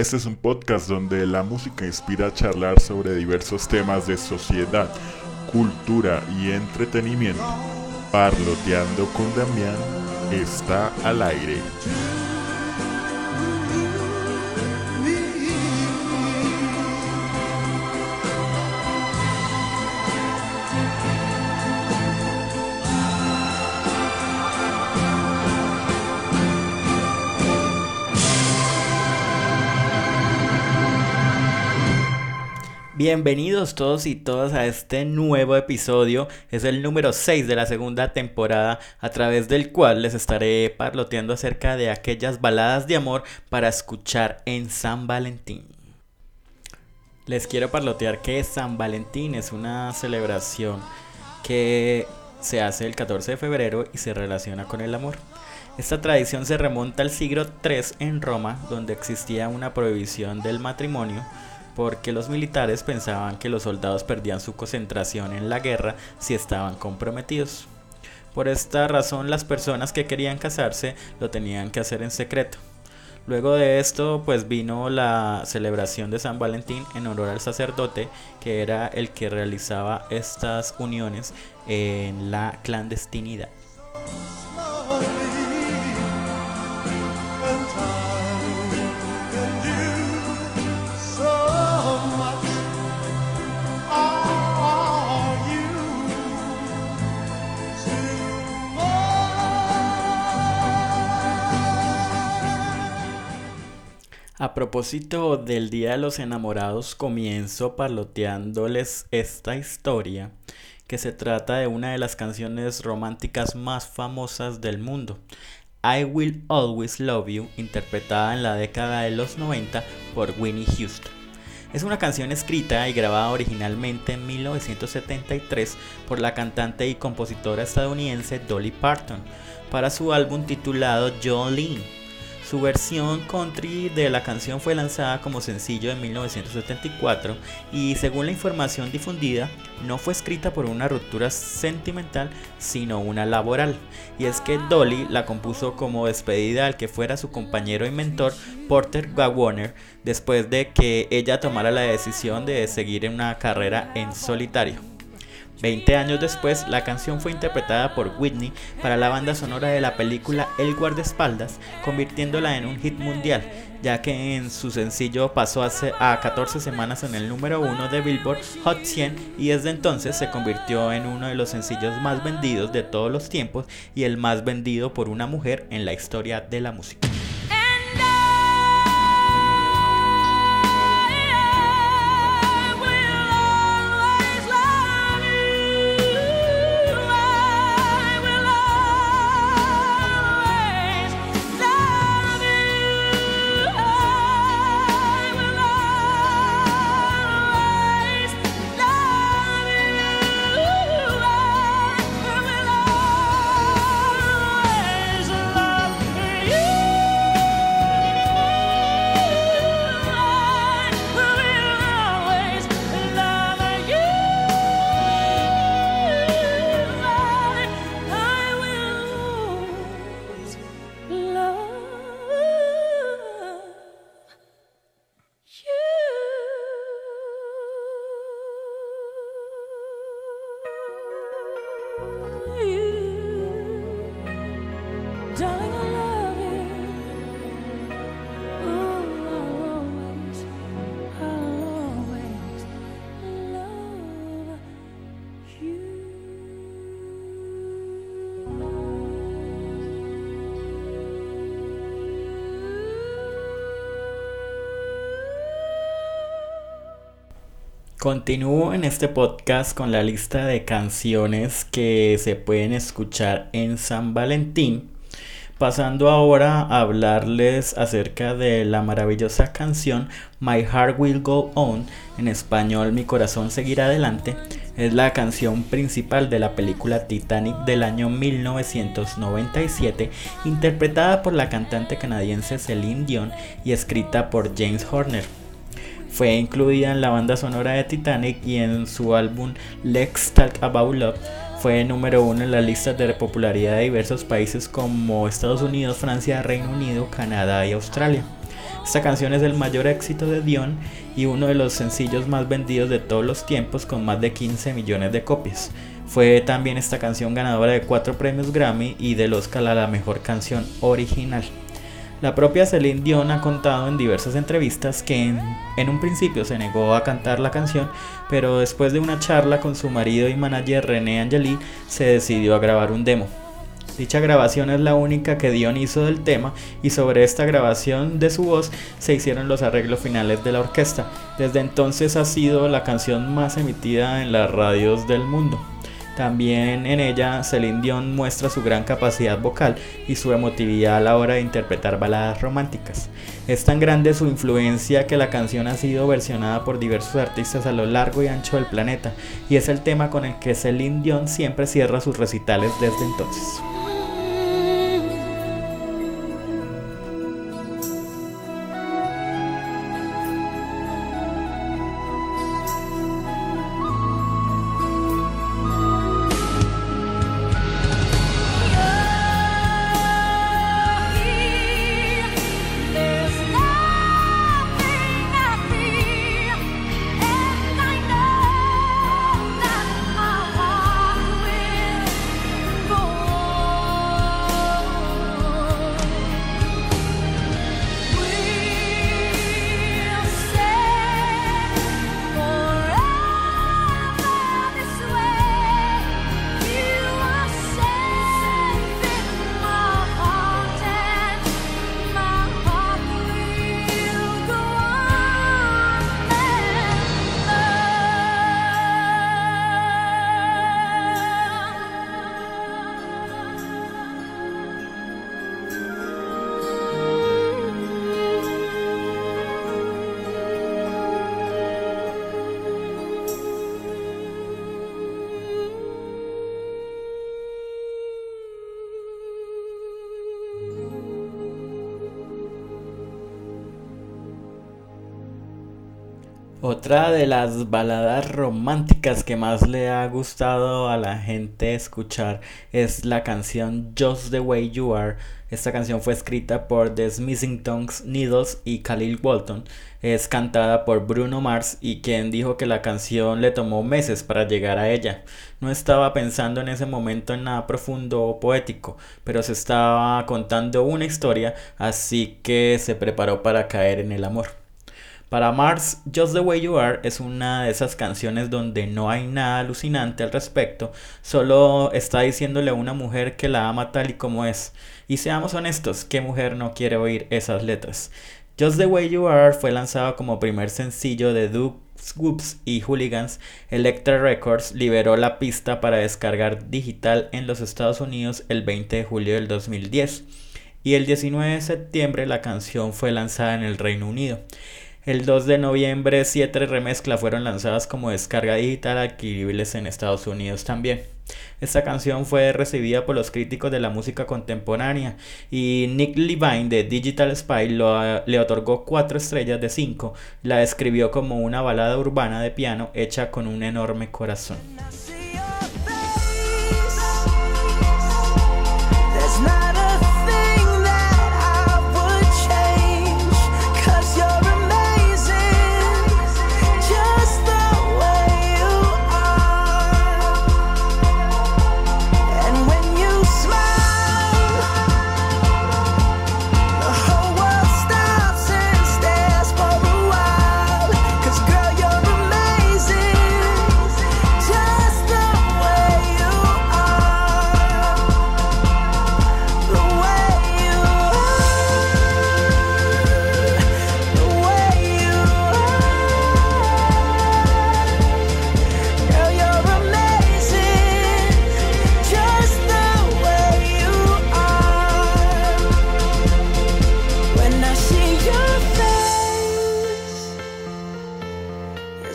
Este es un podcast donde la música inspira a charlar sobre diversos temas de sociedad, cultura y entretenimiento. Parloteando con Damián está al aire. Bienvenidos todos y todas a este nuevo episodio. Es el número 6 de la segunda temporada a través del cual les estaré parloteando acerca de aquellas baladas de amor para escuchar en San Valentín. Les quiero parlotear que San Valentín es una celebración que se hace el 14 de febrero y se relaciona con el amor. Esta tradición se remonta al siglo III en Roma, donde existía una prohibición del matrimonio porque los militares pensaban que los soldados perdían su concentración en la guerra si estaban comprometidos. Por esta razón las personas que querían casarse lo tenían que hacer en secreto. Luego de esto pues vino la celebración de San Valentín en honor al sacerdote que era el que realizaba estas uniones en la clandestinidad. A propósito del Día de los Enamorados, comienzo parloteándoles esta historia, que se trata de una de las canciones románticas más famosas del mundo. I Will Always Love You, interpretada en la década de los 90 por Winnie Houston. Es una canción escrita y grabada originalmente en 1973 por la cantante y compositora estadounidense Dolly Parton para su álbum titulado Jolene su versión country de la canción fue lanzada como sencillo en 1974 y según la información difundida no fue escrita por una ruptura sentimental sino una laboral. Y es que Dolly la compuso como despedida al que fuera su compañero y mentor Porter Wagoner después de que ella tomara la decisión de seguir en una carrera en solitario. Veinte años después, la canción fue interpretada por Whitney para la banda sonora de la película El guardaespaldas, convirtiéndola en un hit mundial, ya que en su sencillo pasó a 14 semanas en el número 1 de Billboard Hot 100 y desde entonces se convirtió en uno de los sencillos más vendidos de todos los tiempos y el más vendido por una mujer en la historia de la música. Continúo en este podcast con la lista de canciones que se pueden escuchar en San Valentín, pasando ahora a hablarles acerca de la maravillosa canción My Heart Will Go On, en español Mi Corazón Seguirá Adelante, es la canción principal de la película Titanic del año 1997, interpretada por la cantante canadiense Celine Dion y escrita por James Horner. Fue incluida en la banda sonora de Titanic y en su álbum Let's Talk About Love fue número uno en las listas de popularidad de diversos países como Estados Unidos, Francia, Reino Unido, Canadá y Australia. Esta canción es el mayor éxito de Dion y uno de los sencillos más vendidos de todos los tiempos con más de 15 millones de copias. Fue también esta canción ganadora de cuatro premios Grammy y del Oscar a la mejor canción original. La propia Celine Dion ha contado en diversas entrevistas que en, un principio se negó a cantar la canción, pero después de una charla con su marido y manager René Angeli se decidió a grabar un demo. Dicha grabación es la única que Dion hizo del tema y sobre esta grabación de su voz se hicieron los arreglos finales de la orquesta. Desde entonces ha sido la canción más emitida en las radios del mundo. También en ella Celine Dion muestra su gran capacidad vocal y su emotividad a la hora de interpretar baladas románticas. Es tan grande su influencia que la canción ha sido versionada por diversos artistas a lo largo y ancho del planeta y es el tema con el que Celine Dion siempre cierra sus recitales desde entonces. Otra de las baladas románticas que más le ha gustado a la gente escuchar es la canción Just the Way You Are. Esta canción fue escrita por The Smithing Tongues Needles y Khalil Walton. Es cantada por Bruno Mars y quien dijo que la canción le tomó meses para llegar a ella. No estaba pensando en ese momento en nada profundo o poético, pero se estaba contando una historia, así que se preparó para caer en el amor. Para Mars, Just the Way You Are es una de esas canciones donde no hay nada alucinante al respecto, solo está diciéndole a una mujer que la ama tal y como es. Y seamos honestos, ¿qué mujer no quiere oír esas letras? Just the Way You Are fue lanzado como primer sencillo de Duke Whoops y Hooligans, Electra Records liberó la pista para descargar digital en los Estados Unidos el 20 de julio del 2010 y el 19 de septiembre la canción fue lanzada en el Reino Unido. El 2 de noviembre, siete remezclas fueron lanzadas como descarga digital adquiribles en Estados Unidos también. Esta canción fue recibida por los críticos de la música contemporánea y Nick Levine de Digital Spy le otorgó 4 estrellas de 5. La describió como una balada urbana de piano hecha con un enorme corazón.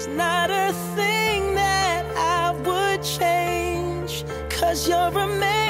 Cause girl, you're amazing Just the way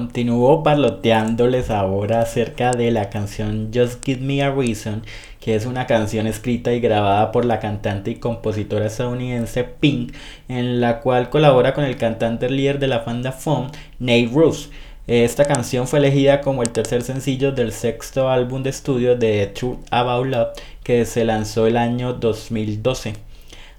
Continúo parloteándoles ahora acerca de la canción Just Give Me a Reason, que es una canción escrita y grabada por la cantante y compositora estadounidense Pink, en la cual colabora con el cantante líder de la banda Fun, Nate Russ. Esta canción fue elegida como el tercer sencillo del sexto álbum de estudio de Truth About Love que se lanzó el año 2012.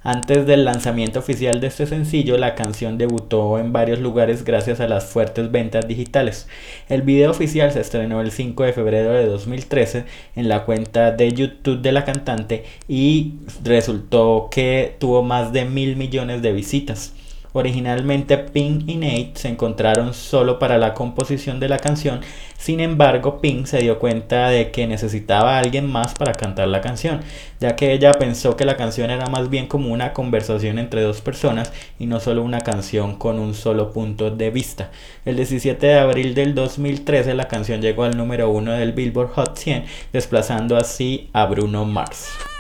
Antes del lanzamiento oficial de este sencillo, la canción debutó en varios lugares gracias a las fuertes ventas digitales. El video oficial se estrenó el 5 de febrero de 2013 en la cuenta de YouTube de la cantante y resultó que tuvo más de mil millones de visitas. Originalmente Pink y Nate se encontraron solo para la composición de la canción, sin embargo Pink se dio cuenta de que necesitaba a alguien más para cantar la canción, ya que ella pensó que la canción era más bien como una conversación entre dos personas y no solo una canción con un solo punto de vista. El 17 de abril del 2013 la canción llegó al número uno del Billboard Hot 100, desplazando así a Bruno Mars.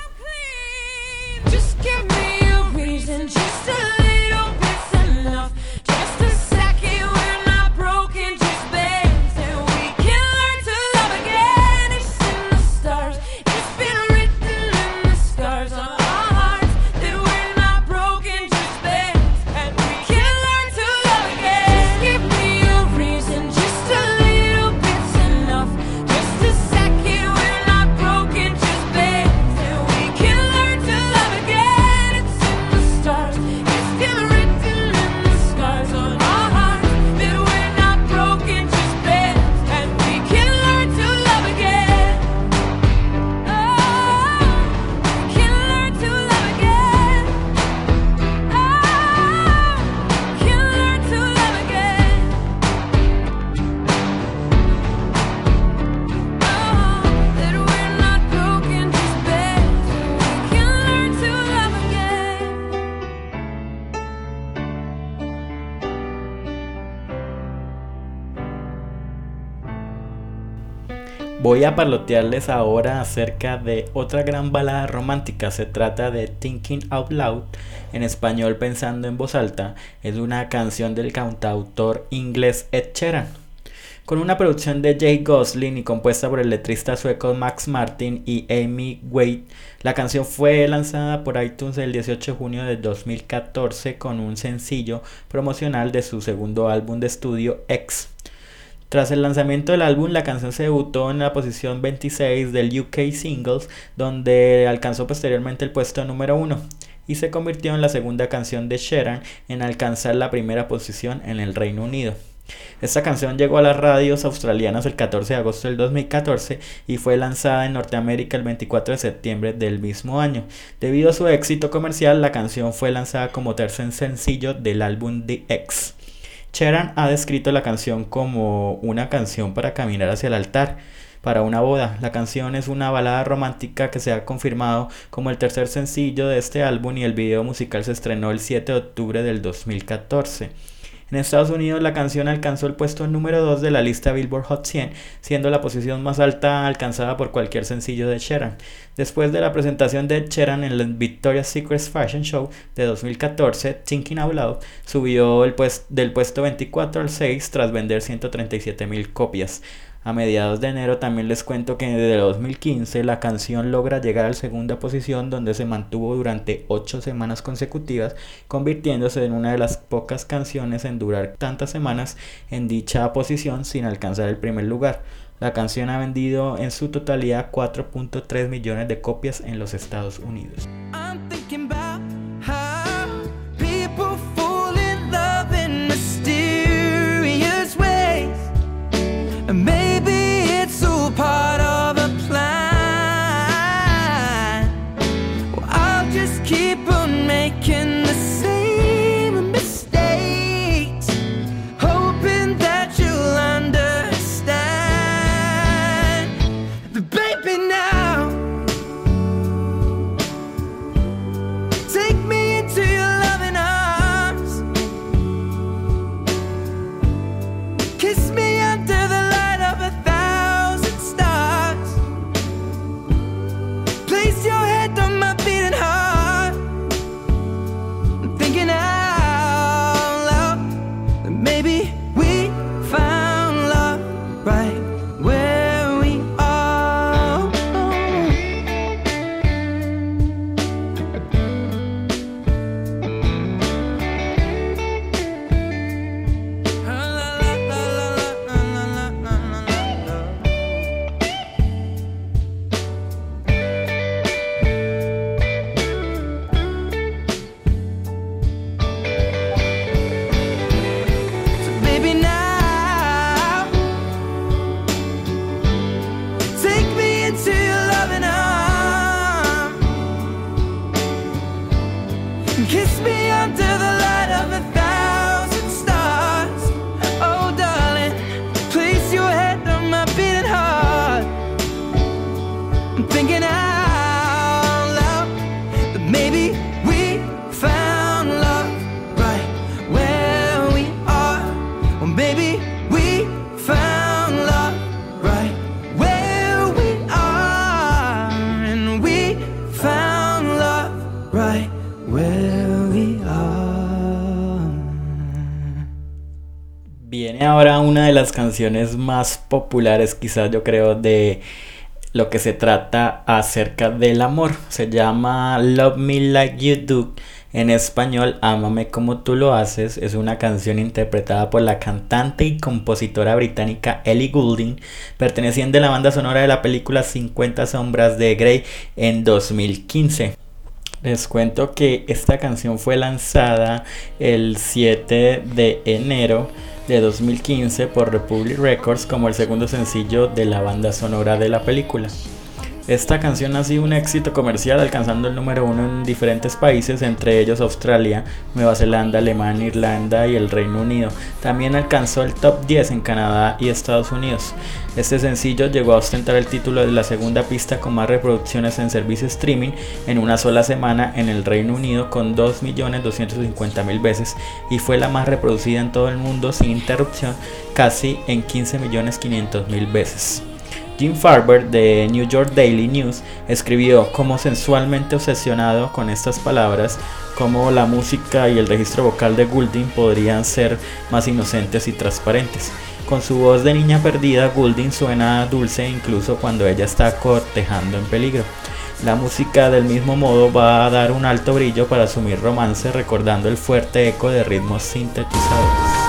Voy a parlotearles ahora acerca de otra gran balada romántica. Se trata de Thinking Out Loud, en español pensando en voz alta. Es una canción del cantautor inglés Ed Sheeran. Con una producción de Jay Gosling y compuesta por el letrista sueco Max Martin y Amy Wade, la canción fue lanzada por iTunes el 18 de junio de 2014 con un sencillo promocional de su segundo álbum de estudio X. Tras el lanzamiento del álbum, la canción se debutó en la posición 26 del UK Singles, donde alcanzó posteriormente el puesto número 1 y se convirtió en la segunda canción de Sheeran en alcanzar la primera posición en el Reino Unido. Esta canción llegó a las radios australianas el 14 de agosto del 2014 y fue lanzada en Norteamérica el 24 de septiembre del mismo año. Debido a su éxito comercial, la canción fue lanzada como tercer sencillo del álbum The X. Cheran ha descrito la canción como una canción para caminar hacia el altar para una boda. La canción es una balada romántica que se ha confirmado como el tercer sencillo de este álbum y el video musical se estrenó el 7 de octubre del 2014. En Estados Unidos la canción alcanzó el puesto número 2 de la lista Billboard Hot 100, siendo la posición más alta alcanzada por cualquier sencillo de Sheeran. Después de la presentación de Sheeran en el Victoria's Secret Fashion Show de 2014, Thinking Out Loud subió el del puesto 24 al 6 tras vender 137 mil copias. A mediados de enero también les cuento que desde 2015 la canción logra llegar a la segunda posición donde se mantuvo durante 8 semanas consecutivas, convirtiéndose en una de las pocas canciones en durar tantas semanas en dicha posición sin alcanzar el primer lugar. La canción ha vendido en su totalidad 4.3 millones de copias en los Estados Unidos. Las canciones más populares quizás yo creo de lo que se trata acerca del amor. Se llama Love Me Like You Do. En español, Ámame como tú lo haces. Es una canción interpretada por la cantante y compositora británica Ellie Goulding, perteneciente a la banda sonora de la película 50 sombras de Grey en 2015. Les cuento que esta canción fue lanzada el 7 de enero de 2015 por Republic Records como el segundo sencillo de la banda sonora de la película. Esta canción ha sido un éxito comercial alcanzando el número uno en diferentes países, entre ellos Australia, Nueva Zelanda, Alemania, Irlanda y el Reino Unido. También alcanzó el top 10 en Canadá y Estados Unidos. Este sencillo llegó a ostentar el título de la segunda pista con más reproducciones en servicio streaming en una sola semana en el Reino Unido con 2.250.000 veces y fue la más reproducida en todo el mundo sin interrupción casi en 15.500.000 veces. Jim Farber de New York Daily News escribió como sensualmente obsesionado con estas palabras, como la música y el registro vocal de Goulding podrían ser más inocentes y transparentes. Con su voz de niña perdida, Goulding suena dulce incluso cuando ella está cortejando en peligro. La música del mismo modo va a dar un alto brillo para asumir romance recordando el fuerte eco de ritmos sintetizadores.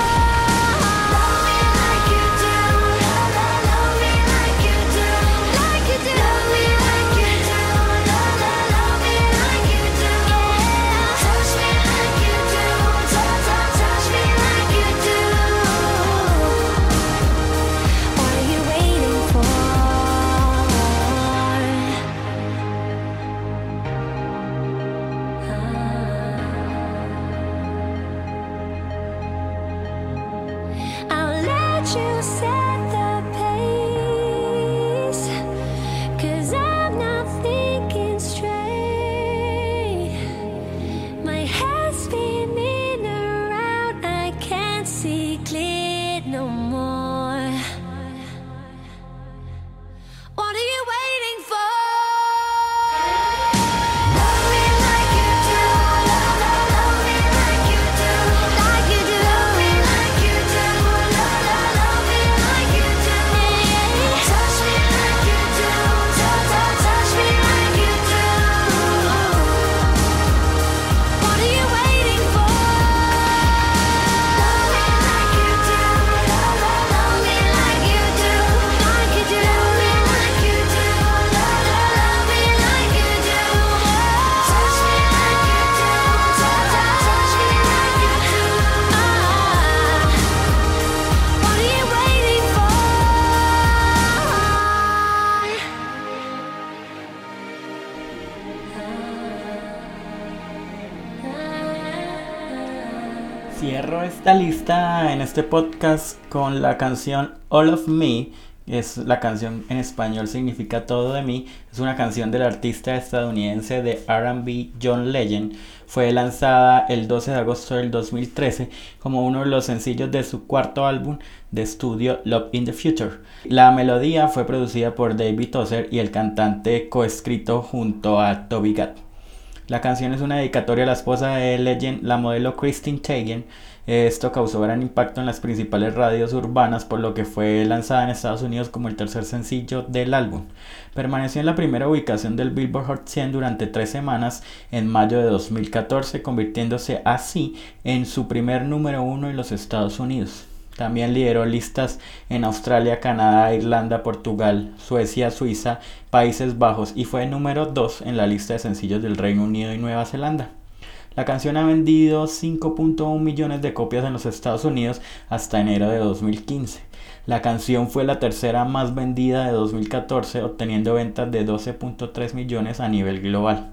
Lista en este podcast con la canción All of Me. Es la canción en español significa todo de mí. Es una canción del artista estadounidense de RB John Legend. Fue lanzada el 12 de agosto del 2013 como uno de los sencillos de su cuarto álbum de estudio Love in the Future. La melodía fue producida por David Tozer y el cantante coescrito junto a Toby Gatt. La canción es una dedicatoria a la esposa de Legend, la modelo Christine Teigen, Esto causó gran impacto en las principales radios urbanas, por lo que fue lanzada en Estados Unidos como el tercer sencillo del álbum. Permaneció en la primera ubicación del Billboard Hot 100 durante tres semanas en mayo de 2014, convirtiéndose así en su primer número uno en los Estados Unidos. También lideró listas en Australia, Canadá, Irlanda, Portugal, Suecia, Suiza, Países Bajos y fue número 2 en la lista de sencillos del Reino Unido y Nueva Zelanda. La canción ha vendido 5.1 millones de copias en los Estados Unidos hasta enero de 2015. La canción fue la tercera más vendida de 2014, obteniendo ventas de 12.3 millones a nivel global.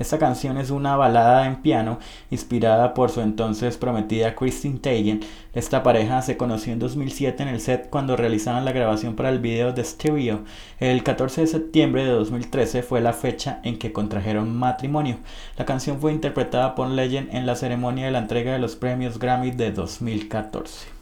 Esta canción es una balada en piano inspirada por su entonces prometida Christine Teigen. Esta pareja se conoció en 2007 en el set cuando realizaban la grabación para el video de Stereo. El 14 de septiembre de 2013 fue la fecha en que contrajeron matrimonio. La canción fue interpretada por Legend en la ceremonia de la entrega de los premios Grammy de 2014.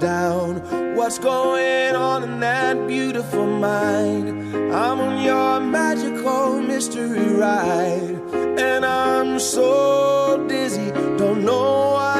Down. What's going on in that beautiful mind? I'm on your magical mystery ride, and I'm so dizzy, don't know what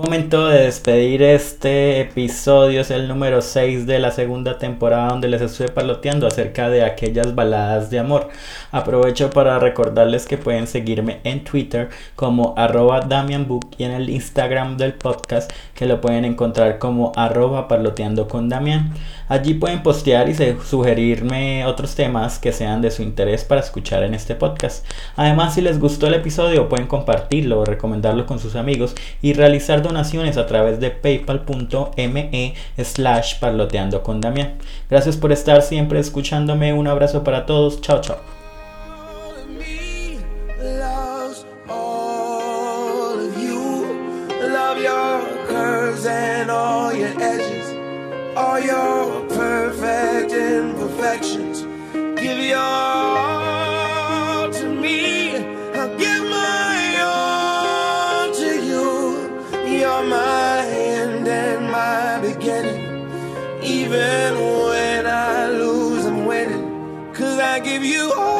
momento de despedir este episodio, es el número 6 de la segunda temporada donde les estoy parloteando acerca de aquellas baladas de amor. Aprovecho para recordarles que pueden seguirme en Twitter como arroba DamianBook y en el Instagram del podcast que lo pueden encontrar como arroba parloteando con Damian. Allí pueden postear y sugerirme otros temas que sean de su interés para escuchar en este podcast. Además, si les gustó el episodio, pueden compartirlo o recomendarlo con sus amigos y realizar donaciones a través de paypal.me slash parloteando con Damián. Gracias por estar siempre escuchándome. Un abrazo para todos. Chao, chao. Give your you. all